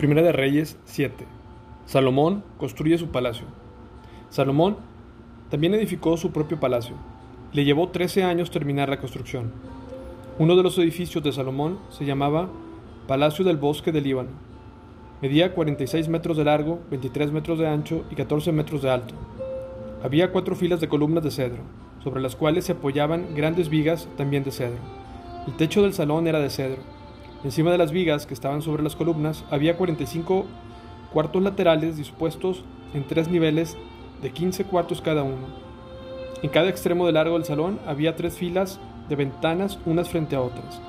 Primera de Reyes 7. Salomón construye su palacio. Salomón también edificó su propio palacio. Le llevó 13 años terminar la construcción. Uno de los edificios de Salomón se llamaba Palacio del Bosque del Líbano. Medía 46 metros de largo, 23 metros de ancho y 14 metros de alto. Había cuatro filas de columnas de cedro, sobre las cuales se apoyaban grandes vigas también de cedro. El techo del salón era de cedro Encima de las vigas que estaban sobre las columnas había 45 cuartos laterales dispuestos en tres niveles de 15 cuartos cada uno. En cada extremo de largo del salón había tres filas de ventanas unas frente a otras.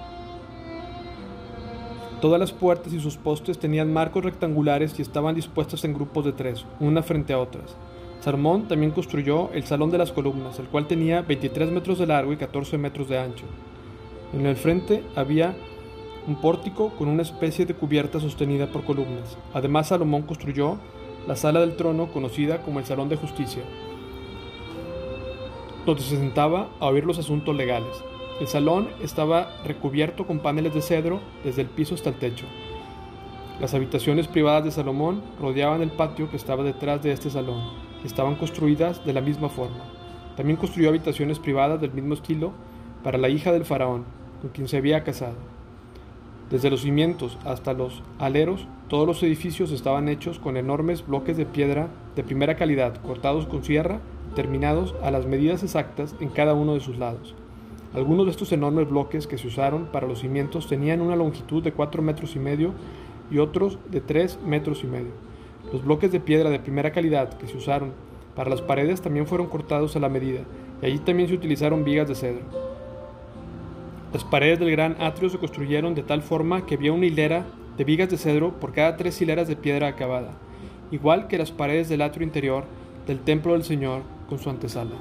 Todas las puertas y sus postes tenían marcos rectangulares y estaban dispuestas en grupos de tres, una frente a otras. Salomón también construyó el Salón de las Columnas, el cual tenía 23 metros de largo y 14 metros de ancho. En el frente había un pórtico con una especie de cubierta sostenida por columnas. Además, Salomón construyó la sala del trono conocida como el Salón de Justicia, donde se sentaba a oír los asuntos legales. El salón estaba recubierto con paneles de cedro desde el piso hasta el techo. Las habitaciones privadas de Salomón rodeaban el patio que estaba detrás de este salón. Estaban construidas de la misma forma. También construyó habitaciones privadas del mismo estilo para la hija del faraón, con quien se había casado. Desde los cimientos hasta los aleros, todos los edificios estaban hechos con enormes bloques de piedra de primera calidad, cortados con sierra, terminados a las medidas exactas en cada uno de sus lados. Algunos de estos enormes bloques que se usaron para los cimientos tenían una longitud de 4 metros y medio y otros de 3 metros y medio. Los bloques de piedra de primera calidad que se usaron para las paredes también fueron cortados a la medida, y allí también se utilizaron vigas de cedro. Las paredes del gran atrio se construyeron de tal forma que había una hilera de vigas de cedro por cada tres hileras de piedra acabada, igual que las paredes del atrio interior del templo del Señor con su antesala.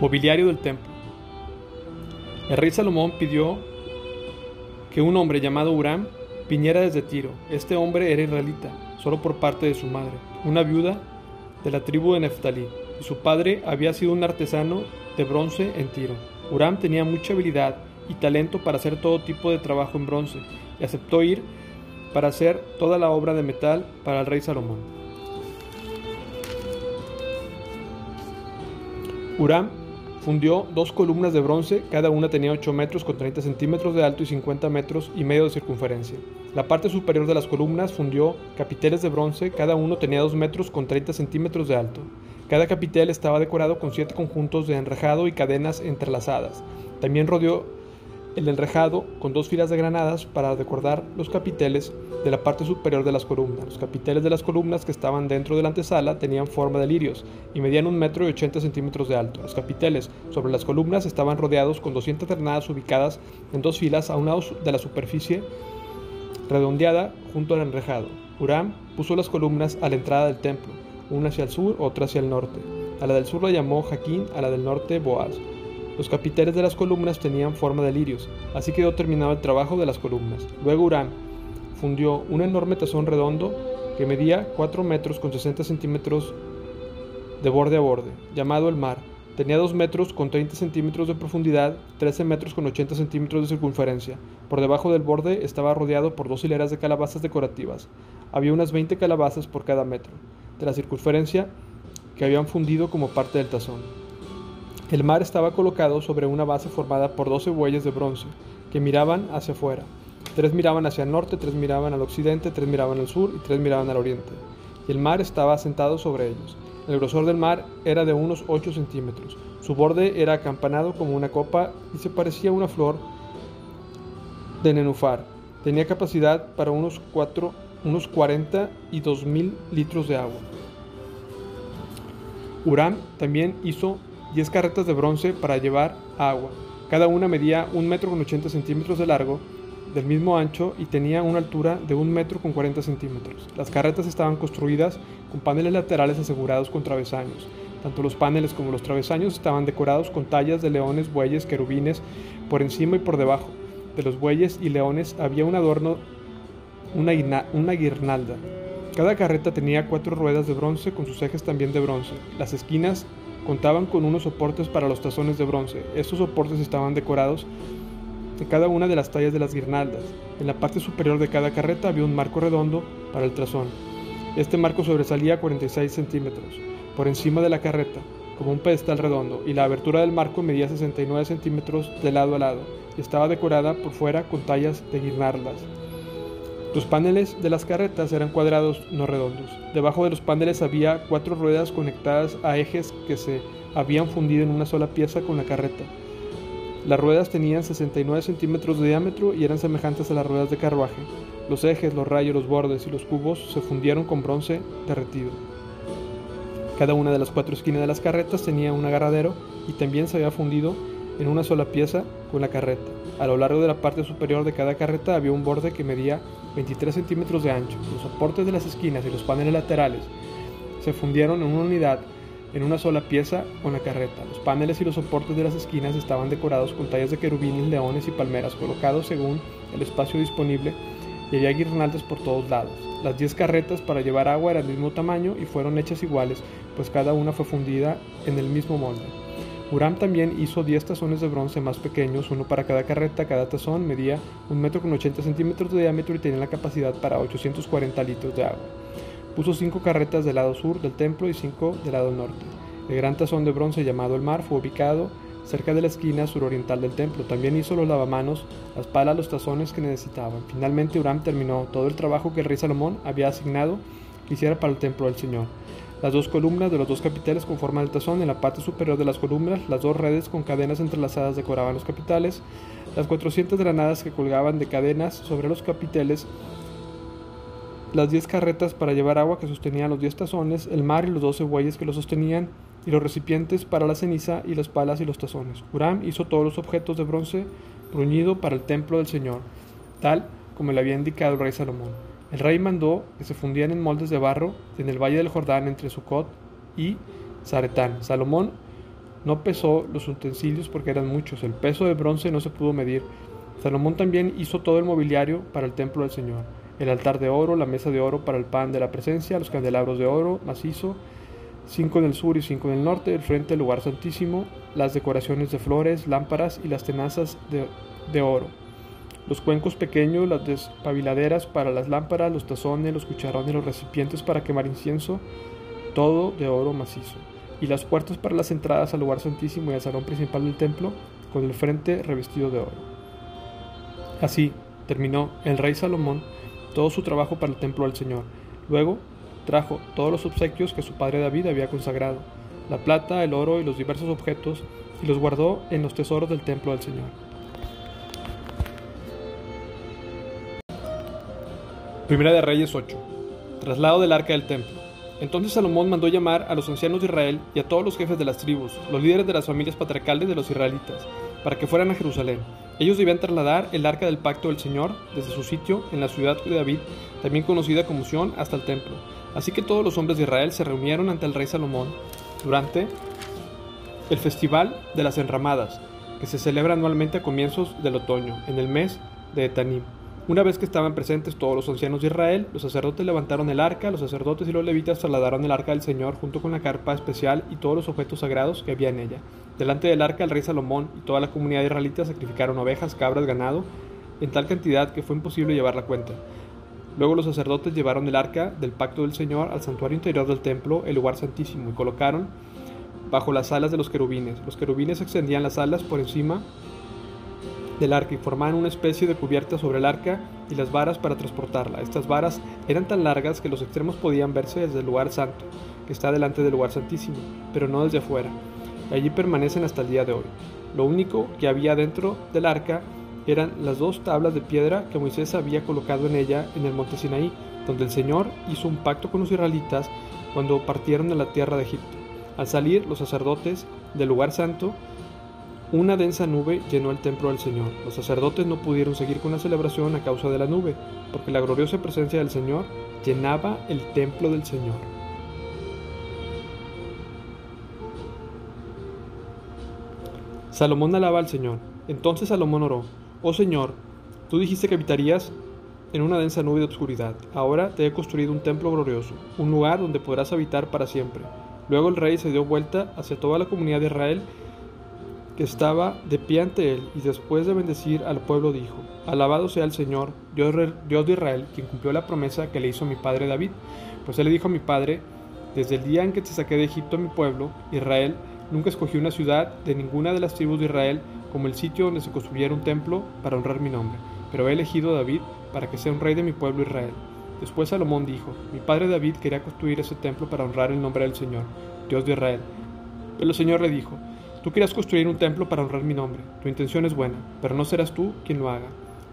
Mobiliario del templo. El rey Salomón pidió que un hombre llamado Uram viniera desde Tiro. Este hombre era israelita, solo por parte de su madre, una viuda de la tribu de Neftalí su padre había sido un artesano de bronce en Tiro. Uram tenía mucha habilidad y talento para hacer todo tipo de trabajo en bronce y aceptó ir para hacer toda la obra de metal para el rey Salomón. Uram fundió dos columnas de bronce, cada una tenía 8 metros con 30 centímetros de alto y 50 metros y medio de circunferencia. La parte superior de las columnas fundió capiteles de bronce, cada uno tenía 2 metros con 30 centímetros de alto. Cada capitel estaba decorado con siete conjuntos de enrejado y cadenas entrelazadas. También rodeó el enrejado con dos filas de granadas para decorar los capiteles de la parte superior de las columnas. Los capiteles de las columnas que estaban dentro de la antesala tenían forma de lirios y medían un metro y ochenta centímetros de alto. Los capiteles sobre las columnas estaban rodeados con 200 granadas ubicadas en dos filas a un lado de la superficie redondeada junto al enrejado. Uram puso las columnas a la entrada del templo una hacia el sur, otra hacia el norte. A la del sur la llamó Jaquín, a la del norte Boaz. Los capiteles de las columnas tenían forma de lirios, así quedó terminado el trabajo de las columnas. Luego Urán fundió un enorme tazón redondo que medía 4 metros con 60 centímetros de borde a borde, llamado el mar. Tenía 2 metros con 30 centímetros de profundidad, 13 metros con 80 centímetros de circunferencia. Por debajo del borde estaba rodeado por dos hileras de calabazas decorativas. Había unas 20 calabazas por cada metro de la circunferencia que habían fundido como parte del tazón. El mar estaba colocado sobre una base formada por doce bueyes de bronce que miraban hacia afuera. Tres miraban hacia el norte, tres miraban al occidente, tres miraban al sur y tres miraban al oriente. Y el mar estaba asentado sobre ellos. El grosor del mar era de unos 8 centímetros. Su borde era acampanado como una copa y se parecía a una flor de nenufar. Tenía capacidad para unos cuatro unos 42 mil litros de agua. Uram también hizo 10 carretas de bronce para llevar agua. Cada una medía 1 metro con 80 centímetros de largo, del mismo ancho y tenía una altura de 1 metro con 40 centímetros. Las carretas estaban construidas con paneles laterales asegurados con travesaños. Tanto los paneles como los travesaños estaban decorados con tallas de leones, bueyes, querubines por encima y por debajo. De los bueyes y leones había un adorno una, guirnalda. Cada carreta tenía cuatro ruedas de bronce con sus ejes también de bronce. Las esquinas contaban con unos soportes para los tazones de bronce. Estos soportes estaban decorados en cada una de las tallas de las guirnaldas. En la parte superior de cada carreta había un marco redondo para el trazón. Este marco sobresalía 46 centímetros por encima de la carreta, como un pedestal redondo, y la abertura del marco medía 69 centímetros de lado a lado y estaba decorada por fuera con tallas de guirnaldas. Los paneles de las carretas eran cuadrados, no redondos. Debajo de los paneles había cuatro ruedas conectadas a ejes que se habían fundido en una sola pieza con la carreta. Las ruedas tenían 69 centímetros de diámetro y eran semejantes a las ruedas de carruaje. Los ejes, los rayos, los bordes y los cubos se fundieron con bronce derretido. Cada una de las cuatro esquinas de las carretas tenía un agarradero y también se había fundido en una sola pieza con la carreta. A lo largo de la parte superior de cada carreta había un borde que medía 23 centímetros de ancho. Los soportes de las esquinas y los paneles laterales se fundieron en una unidad en una sola pieza con la carreta. Los paneles y los soportes de las esquinas estaban decorados con tallas de querubines, leones y palmeras colocados según el espacio disponible y había guirnaldas por todos lados. Las 10 carretas para llevar agua eran del mismo tamaño y fueron hechas iguales, pues cada una fue fundida en el mismo molde. Uram también hizo 10 tazones de bronce más pequeños, uno para cada carreta. Cada tazón medía un metro con 80 centímetros de diámetro y tenía la capacidad para 840 litros de agua. Puso cinco carretas del lado sur del templo y cinco del lado norte. El gran tazón de bronce llamado el mar fue ubicado cerca de la esquina suroriental del templo. También hizo los lavamanos, las palas, los tazones que necesitaban. Finalmente Uram terminó todo el trabajo que el rey Salomón había asignado que hiciera para el templo del Señor. Las dos columnas de los dos capiteles conforman el tazón. En la parte superior de las columnas, las dos redes con cadenas entrelazadas decoraban los capiteles. Las 400 granadas que colgaban de cadenas sobre los capiteles las 10 carretas para llevar agua que sostenían los 10 tazones, el mar y los 12 bueyes que lo sostenían, y los recipientes para la ceniza y las palas y los tazones. Uram hizo todos los objetos de bronce bruñido para el templo del Señor, tal como le había indicado el rey Salomón. El rey mandó que se fundían en moldes de barro en el valle del Jordán entre Sucot y Zaretán. Salomón no pesó los utensilios porque eran muchos, el peso de bronce no se pudo medir. Salomón también hizo todo el mobiliario para el templo del Señor el altar de oro, la mesa de oro para el pan de la presencia, los candelabros de oro macizo, cinco en el sur y cinco en el norte, el frente del lugar santísimo, las decoraciones de flores, lámparas y las tenazas de, de oro, los cuencos pequeños, las despabiladeras para las lámparas, los tazones, los cucharones, los recipientes para quemar incienso, todo de oro macizo, y las puertas para las entradas al lugar santísimo y al salón principal del templo, con el frente revestido de oro. Así terminó el rey Salomón todo su trabajo para el templo del Señor. Luego trajo todos los obsequios que su padre David había consagrado, la plata, el oro y los diversos objetos, y los guardó en los tesoros del templo del Señor. Primera de Reyes 8. Traslado del arca del templo. Entonces Salomón mandó llamar a los ancianos de Israel y a todos los jefes de las tribus, los líderes de las familias patriarcales de los israelitas, para que fueran a Jerusalén. Ellos debían trasladar el arca del pacto del Señor desde su sitio en la ciudad de David, también conocida como Sión, hasta el templo. Así que todos los hombres de Israel se reunieron ante el rey Salomón durante el festival de las enramadas, que se celebra anualmente a comienzos del otoño, en el mes de Etanim. Una vez que estaban presentes todos los ancianos de Israel, los sacerdotes levantaron el arca, los sacerdotes y los levitas trasladaron el arca del Señor junto con la carpa especial y todos los objetos sagrados que había en ella. Delante del arca el rey Salomón y toda la comunidad israelita sacrificaron ovejas, cabras, ganado, en tal cantidad que fue imposible llevar la cuenta. Luego los sacerdotes llevaron el arca del pacto del Señor al santuario interior del templo, el lugar santísimo, y colocaron bajo las alas de los querubines. Los querubines extendían las alas por encima del arca y formaban una especie de cubierta sobre el arca y las varas para transportarla. Estas varas eran tan largas que los extremos podían verse desde el lugar santo, que está delante del lugar santísimo, pero no desde afuera. Allí permanecen hasta el día de hoy. Lo único que había dentro del arca eran las dos tablas de piedra que Moisés había colocado en ella en el monte Sinaí, donde el Señor hizo un pacto con los israelitas cuando partieron de la tierra de Egipto. Al salir los sacerdotes del lugar santo, una densa nube llenó el templo del Señor. Los sacerdotes no pudieron seguir con la celebración a causa de la nube, porque la gloriosa presencia del Señor llenaba el templo del Señor. Salomón alaba al Señor. Entonces Salomón oró, Oh Señor, tú dijiste que habitarías en una densa nube de obscuridad. Ahora te he construido un templo glorioso, un lugar donde podrás habitar para siempre. Luego el rey se dio vuelta hacia toda la comunidad de Israel que estaba de pie ante él, y después de bendecir al pueblo dijo, Alabado sea el Señor, Dios, de Israel, quien cumplió la promesa que le hizo mi padre David. Pues él le dijo a mi padre, desde el día en que te saqué de Egipto a mi pueblo, Israel, nunca escogí una ciudad de ninguna de las tribus de Israel como el sitio donde se construyera un templo para honrar mi nombre, pero he elegido a David para que sea un rey de mi pueblo Israel. Después Salomón dijo, mi padre David quería construir ese templo para honrar el nombre del Señor, Dios de Israel. Pero el Señor le dijo, Tú quieres construir un templo para honrar mi nombre. Tu intención es buena, pero no serás tú quien lo haga.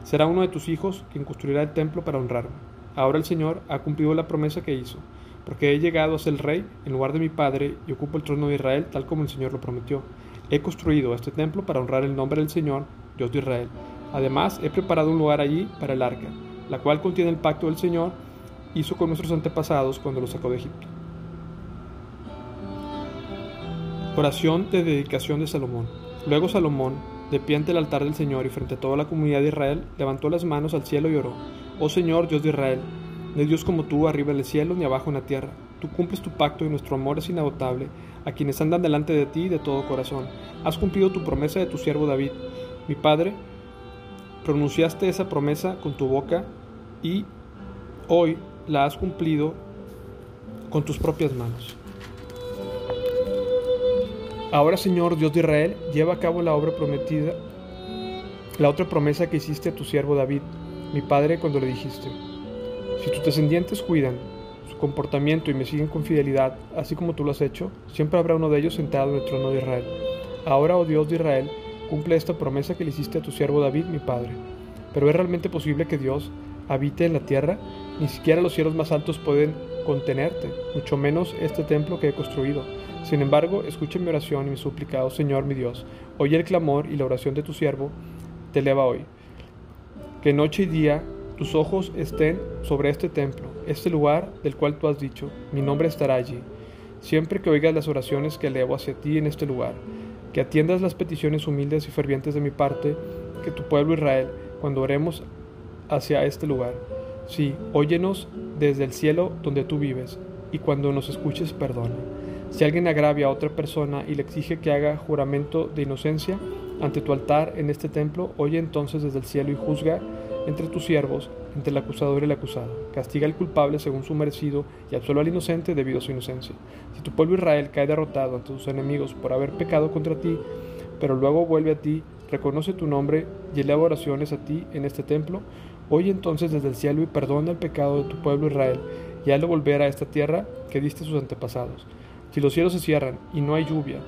Será uno de tus hijos quien construirá el templo para honrarme. Ahora el Señor ha cumplido la promesa que hizo, porque he llegado a ser rey en lugar de mi padre y ocupo el trono de Israel tal como el Señor lo prometió. He construido este templo para honrar el nombre del Señor, Dios de Israel. Además, he preparado un lugar allí para el arca, la cual contiene el pacto del Señor hizo con nuestros antepasados cuando los sacó de Egipto. Oración de dedicación de Salomón. Luego Salomón, de pie ante el altar del Señor y frente a toda la comunidad de Israel, levantó las manos al cielo y oró. Oh Señor, Dios de Israel, no hay Dios como tú arriba en el cielo ni abajo en la tierra. Tú cumples tu pacto y nuestro amor es inagotable a quienes andan delante de ti de todo corazón. Has cumplido tu promesa de tu siervo David. Mi Padre, pronunciaste esa promesa con tu boca y hoy la has cumplido con tus propias manos. Ahora, Señor, Dios de Israel, lleva a cabo la obra prometida, la otra promesa que hiciste a tu siervo David, mi padre, cuando le dijiste, si tus descendientes cuidan su comportamiento y me siguen con fidelidad, así como tú lo has hecho, siempre habrá uno de ellos sentado en el trono de Israel. Ahora, oh Dios de Israel, cumple esta promesa que le hiciste a tu siervo David, mi padre. Pero es realmente posible que Dios habite en la tierra, ni siquiera los cielos más altos pueden contenerte, mucho menos este templo que he construido. Sin embargo, escucha mi oración y mi súplica, oh Señor mi Dios. Oye el clamor y la oración de tu siervo, te eleva hoy. Que noche y día tus ojos estén sobre este templo, este lugar del cual tú has dicho, mi nombre estará allí. Siempre que oigas las oraciones que elevo hacia ti en este lugar, que atiendas las peticiones humildes y fervientes de mi parte, que tu pueblo Israel, cuando oremos hacia este lugar, sí, óyenos desde el cielo donde tú vives, y cuando nos escuches, perdona. Si alguien agravia a otra persona y le exige que haga juramento de inocencia ante tu altar en este templo, oye entonces desde el cielo y juzga entre tus siervos, entre el acusador y el acusado. Castiga al culpable según su merecido y absuelve al inocente debido a su inocencia. Si tu pueblo Israel cae derrotado ante sus enemigos por haber pecado contra ti, pero luego vuelve a ti, reconoce tu nombre y eleva oraciones a ti en este templo, oye entonces desde el cielo y perdona el pecado de tu pueblo Israel y hazlo volver a esta tierra que diste a sus antepasados si los cielos se cierran y no hay lluvia,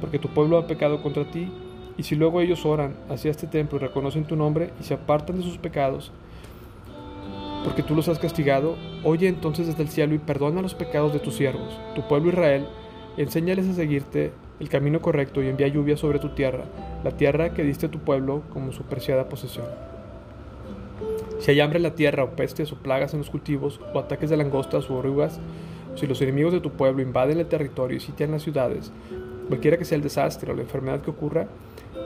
porque tu pueblo ha pecado contra ti, y si luego ellos oran hacia este templo y reconocen tu nombre y se apartan de sus pecados, porque tú los has castigado, oye entonces desde el cielo y perdona los pecados de tus siervos, tu pueblo Israel, enséñales a seguirte el camino correcto y envía lluvia sobre tu tierra, la tierra que diste a tu pueblo como su preciada posesión. Si hay hambre en la tierra, o pestes, o plagas en los cultivos, o ataques de langostas o orugas, si los enemigos de tu pueblo invaden el territorio y sitian las ciudades, cualquiera que sea el desastre o la enfermedad que ocurra,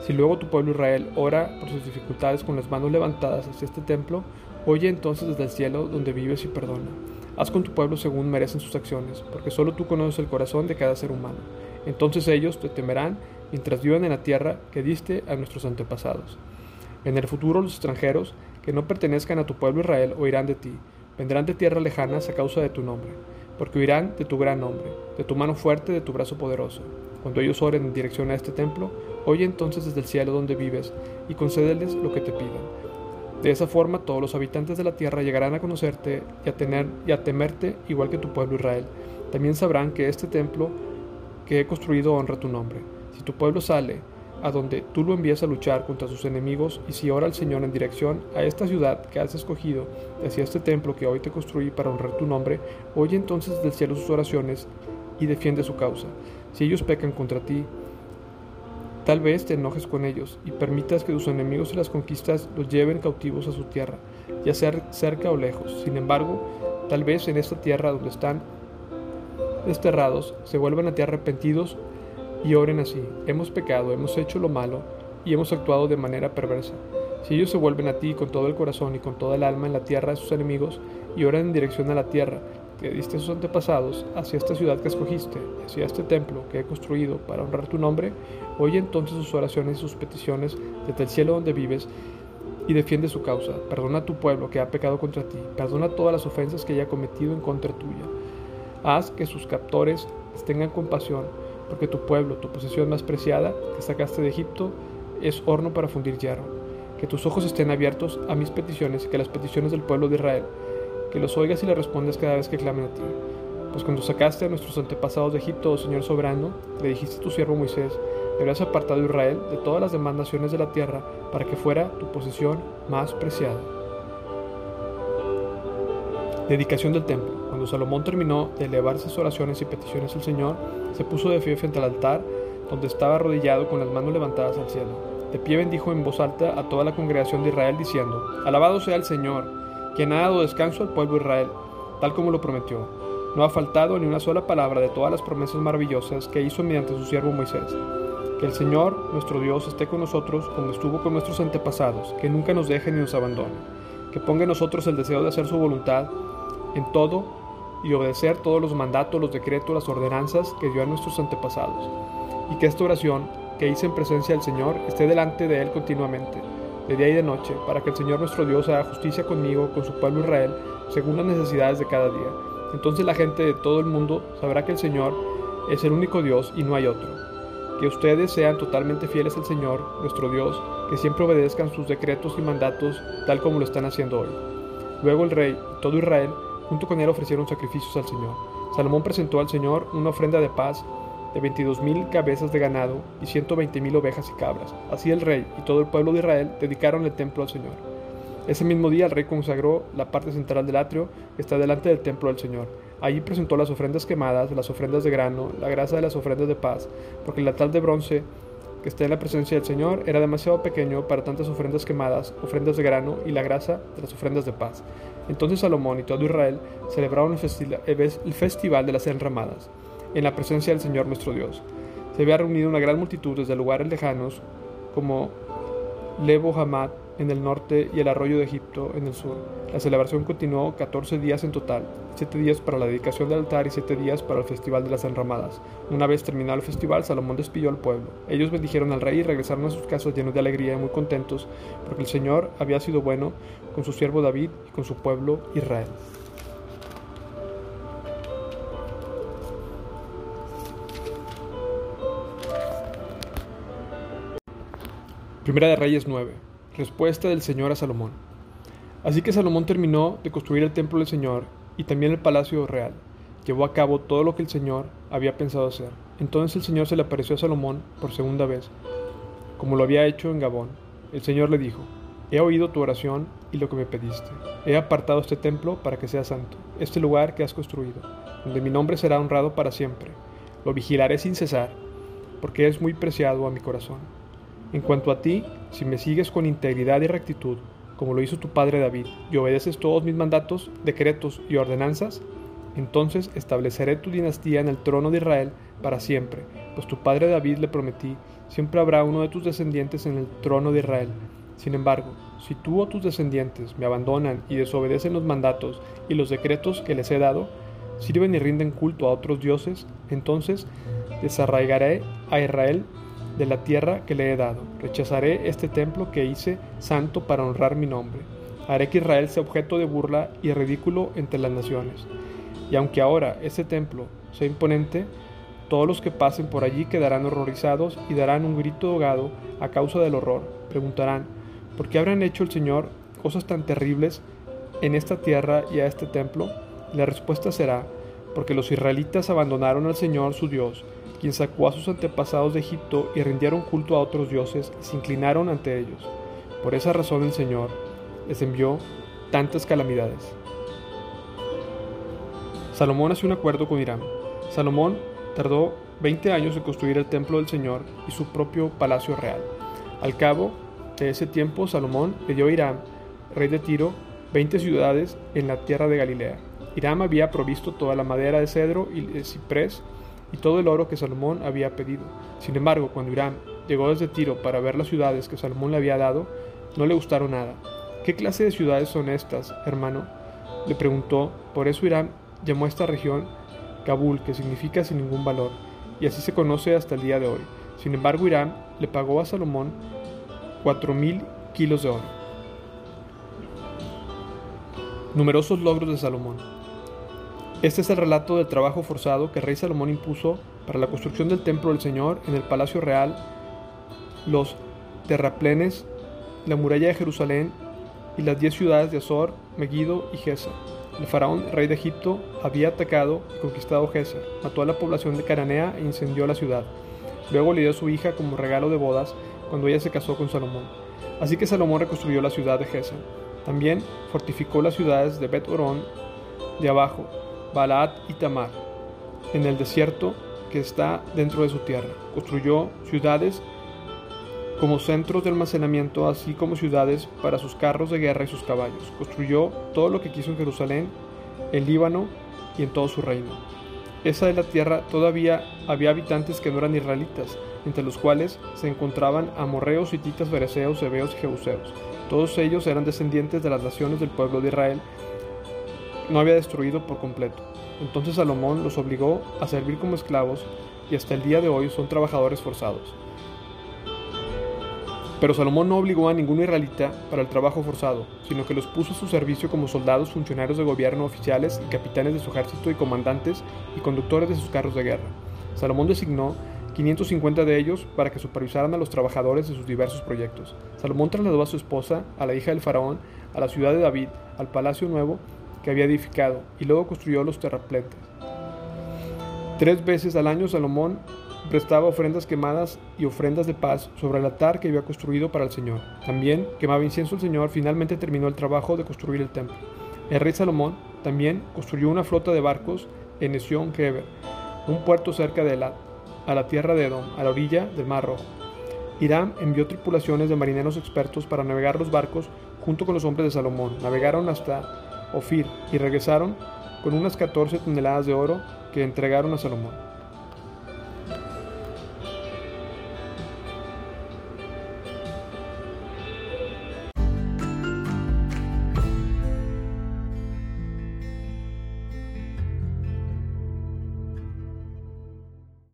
si luego tu pueblo Israel ora por sus dificultades con las manos levantadas hacia este templo, oye entonces desde el cielo donde vives y perdona. Haz con tu pueblo según merecen sus acciones, porque solo tú conoces el corazón de cada ser humano. Entonces ellos te temerán mientras vivan en la tierra que diste a nuestros antepasados. En el futuro los extranjeros que no pertenezcan a tu pueblo Israel oirán de ti, vendrán de tierras lejanas a causa de tu nombre porque oirán de tu gran nombre, de tu mano fuerte, de tu brazo poderoso. Cuando ellos oren en dirección a este templo, oye entonces desde el cielo donde vives y concédeles lo que te pidan. De esa forma todos los habitantes de la tierra llegarán a conocerte y tener, y a temerte igual que tu pueblo Israel. También sabrán que este templo que he construido honra tu nombre. Si tu pueblo sale a donde tú lo envías a luchar contra sus enemigos, y si ora al Señor en dirección a esta ciudad que has escogido, hacia este templo que hoy te construí para honrar tu nombre, oye entonces del cielo sus oraciones y defiende su causa. Si ellos pecan contra ti, tal vez te enojes con ellos y permitas que tus enemigos y las conquistas los lleven cautivos a su tierra, ya sea cerca o lejos. Sin embargo, tal vez en esta tierra donde están desterrados se vuelvan a ti arrepentidos y oren así, hemos pecado, hemos hecho lo malo y hemos actuado de manera perversa. Si ellos se vuelven a ti con todo el corazón y con toda el alma en la tierra de sus enemigos y oran en dirección a la tierra, que diste a sus antepasados, hacia esta ciudad que escogiste, hacia este templo que he construido para honrar tu nombre, oye entonces sus oraciones y sus peticiones desde el cielo donde vives y defiende su causa. Perdona a tu pueblo que ha pecado contra ti. Perdona todas las ofensas que haya cometido en contra tuya. Haz que sus captores tengan compasión, porque tu pueblo, tu posesión más preciada, que sacaste de Egipto, es horno para fundir hierro. Que tus ojos estén abiertos a mis peticiones y que las peticiones del pueblo de Israel, que los oigas y le respondes cada vez que clamen a ti. Pues cuando sacaste a nuestros antepasados de Egipto, oh Señor soberano, le dijiste a tu siervo Moisés, habías apartado Israel de todas las demás naciones de la tierra para que fuera tu posesión más preciada. Dedicación del templo. Cuando Salomón terminó de elevar sus oraciones y peticiones al Señor, se puso de pie frente al altar, donde estaba arrodillado con las manos levantadas al cielo. De pie bendijo en voz alta a toda la congregación de Israel, diciendo, Alabado sea el Señor, quien ha dado descanso al pueblo de Israel, tal como lo prometió. No ha faltado ni una sola palabra de todas las promesas maravillosas que hizo mediante su siervo Moisés. Que el Señor, nuestro Dios, esté con nosotros como estuvo con nuestros antepasados, que nunca nos deje ni nos abandone, que ponga en nosotros el deseo de hacer su voluntad en todo y obedecer todos los mandatos, los decretos, las ordenanzas que dio a nuestros antepasados, y que esta oración que hice en presencia del Señor esté delante de Él continuamente, de día y de noche, para que el Señor nuestro Dios haga justicia conmigo, con su pueblo Israel, según las necesidades de cada día. Entonces la gente de todo el mundo sabrá que el Señor es el único Dios y no hay otro que ustedes sean totalmente fieles al Señor, nuestro Dios, que siempre obedezcan sus decretos y mandatos tal como lo están haciendo hoy. Luego el rey todo Israel, junto con él, ofrecieron sacrificios al Señor. Salomón presentó al Señor una ofrenda de paz de 22.000 cabezas de ganado y 120.000 ovejas y cabras. Así el rey y todo el pueblo de Israel dedicaron el templo al Señor. Ese mismo día el rey consagró la parte central del atrio que está delante del templo del Señor Allí presentó las ofrendas quemadas, las ofrendas de grano, la grasa de las ofrendas de paz, porque el altar de bronce que está en la presencia del Señor era demasiado pequeño para tantas ofrendas quemadas, ofrendas de grano y la grasa de las ofrendas de paz. Entonces Salomón y todo Israel celebraron el, festival de las enramadas, en la presencia del Señor nuestro Dios. Se había reunido una gran multitud desde lugares lejanos, como Lebo Hamad, en el norte y el arroyo de Egipto en el sur. La celebración continuó 14 días en total, 7 días para la dedicación del altar y 7 días para el festival de las enramadas. Una vez terminado el festival, Salomón despidió al pueblo. Ellos bendijeron al rey y regresaron a sus casas llenos de alegría y muy contentos, porque el Señor había sido bueno con su siervo David y con su pueblo Israel. Primera de Reyes 9. Respuesta del Señor a Salomón. Así que Salomón terminó de construir el templo del Señor y también el palacio real. Llevó a cabo todo lo que el Señor había pensado hacer. Entonces el Señor se le apareció a Salomón por segunda vez, como lo había hecho en Gabón. El Señor le dijo, He oído tu oración y lo que me pediste. He apartado este templo para que sea santo, este lugar que has construido, donde mi nombre será honrado para siempre. Lo vigilaré sin cesar, porque es muy preciado a mi corazón. En cuanto a ti, si me sigues con integridad y rectitud, como lo hizo tu padre David, y obedeces todos mis mandatos, decretos y ordenanzas, entonces estableceré tu dinastía en el trono de Israel para siempre, pues tu padre David le prometí, siempre habrá uno de tus descendientes en el trono de Israel. Sin embargo, si tú o tus descendientes me abandonan y desobedecen los mandatos y los decretos que les he dado, sirven y rinden culto a otros dioses, entonces desarraigaré a Israel de la tierra que le he dado. Rechazaré este templo que hice santo para honrar mi nombre. Haré que Israel sea objeto de burla y ridículo entre las naciones. Y aunque ahora este templo sea imponente, todos los que pasen por allí quedarán horrorizados y darán un grito ahogado a causa del horror. Preguntarán, ¿por qué habrán hecho el Señor cosas tan terribles en esta tierra y a este templo? la respuesta será, porque los israelitas abandonaron al Señor su Dios quien sacó a sus antepasados de Egipto y rindieron culto a otros dioses y se inclinaron ante ellos. Por esa razón el Señor les envió tantas calamidades. Salomón hace un acuerdo con Irán. Salomón tardó 20 años en construir el templo del Señor y su propio palacio real. Al cabo de ese tiempo, Salomón le dio a Irán, rey de Tiro, 20 ciudades en la tierra de Galilea. Irán había provisto toda la madera de cedro y de ciprés y todo el oro que Salomón había pedido. Sin embargo, cuando Irán llegó desde Tiro para ver las ciudades que Salomón le había dado, no le gustaron nada. ¿Qué clase de ciudades son estas, hermano? Le preguntó. Por eso Irán llamó a esta región Kabul, que significa sin ningún valor, y así se conoce hasta el día de hoy. Sin embargo, Irán le pagó a Salomón 4.000 kilos de oro. Numerosos logros de Salomón. Este es el relato del trabajo forzado que rey Salomón impuso para la construcción del templo del Señor en el Palacio Real, los terraplenes, la muralla de Jerusalén y las diez ciudades de Azor, Megiddo y Gesa. El faraón, rey de Egipto, había atacado y conquistado Geser, mató a la población de Cananea e incendió la ciudad. Luego le dio a su hija como regalo de bodas cuando ella se casó con Salomón. Así que Salomón reconstruyó la ciudad de Geser. También fortificó las ciudades de Bet Orón, de abajo, Balaat y Tamar, en el desierto que está dentro de su tierra. Construyó ciudades como centros de almacenamiento, así como ciudades para sus carros de guerra y sus caballos. Construyó todo lo que quiso en Jerusalén, en Líbano y en todo su reino. Esa de la tierra todavía había habitantes que no eran israelitas, entre los cuales se encontraban amorreos, hititas, fereceos, hebeos y jebuseos. Todos ellos eran descendientes de las naciones del pueblo de Israel, no había destruido por completo. Entonces Salomón los obligó a servir como esclavos y hasta el día de hoy son trabajadores forzados. Pero Salomón no obligó a ningún israelita para el trabajo forzado, sino que los puso a su servicio como soldados, funcionarios de gobierno, oficiales y capitanes de su ejército y comandantes y conductores de sus carros de guerra. Salomón designó 550 de ellos para que supervisaran a los trabajadores de sus diversos proyectos. Salomón trasladó a su esposa, a la hija del faraón, a la ciudad de David, al palacio nuevo que había edificado, y luego construyó los terrapletes. Tres veces al año Salomón prestaba ofrendas quemadas y ofrendas de paz sobre el altar que había construido para el Señor. También quemaba incienso al Señor, finalmente terminó el trabajo de construir el templo. El rey Salomón también construyó una flota de barcos en Esión Geber, un puerto cerca de Elat, a la tierra de Edom, a la orilla del Mar Rojo. Irán envió tripulaciones de marineros expertos para navegar los barcos junto con los hombres de Salomón. Navegaron hasta Ofir y regresaron con unas 14 toneladas de oro que entregaron a Salomón.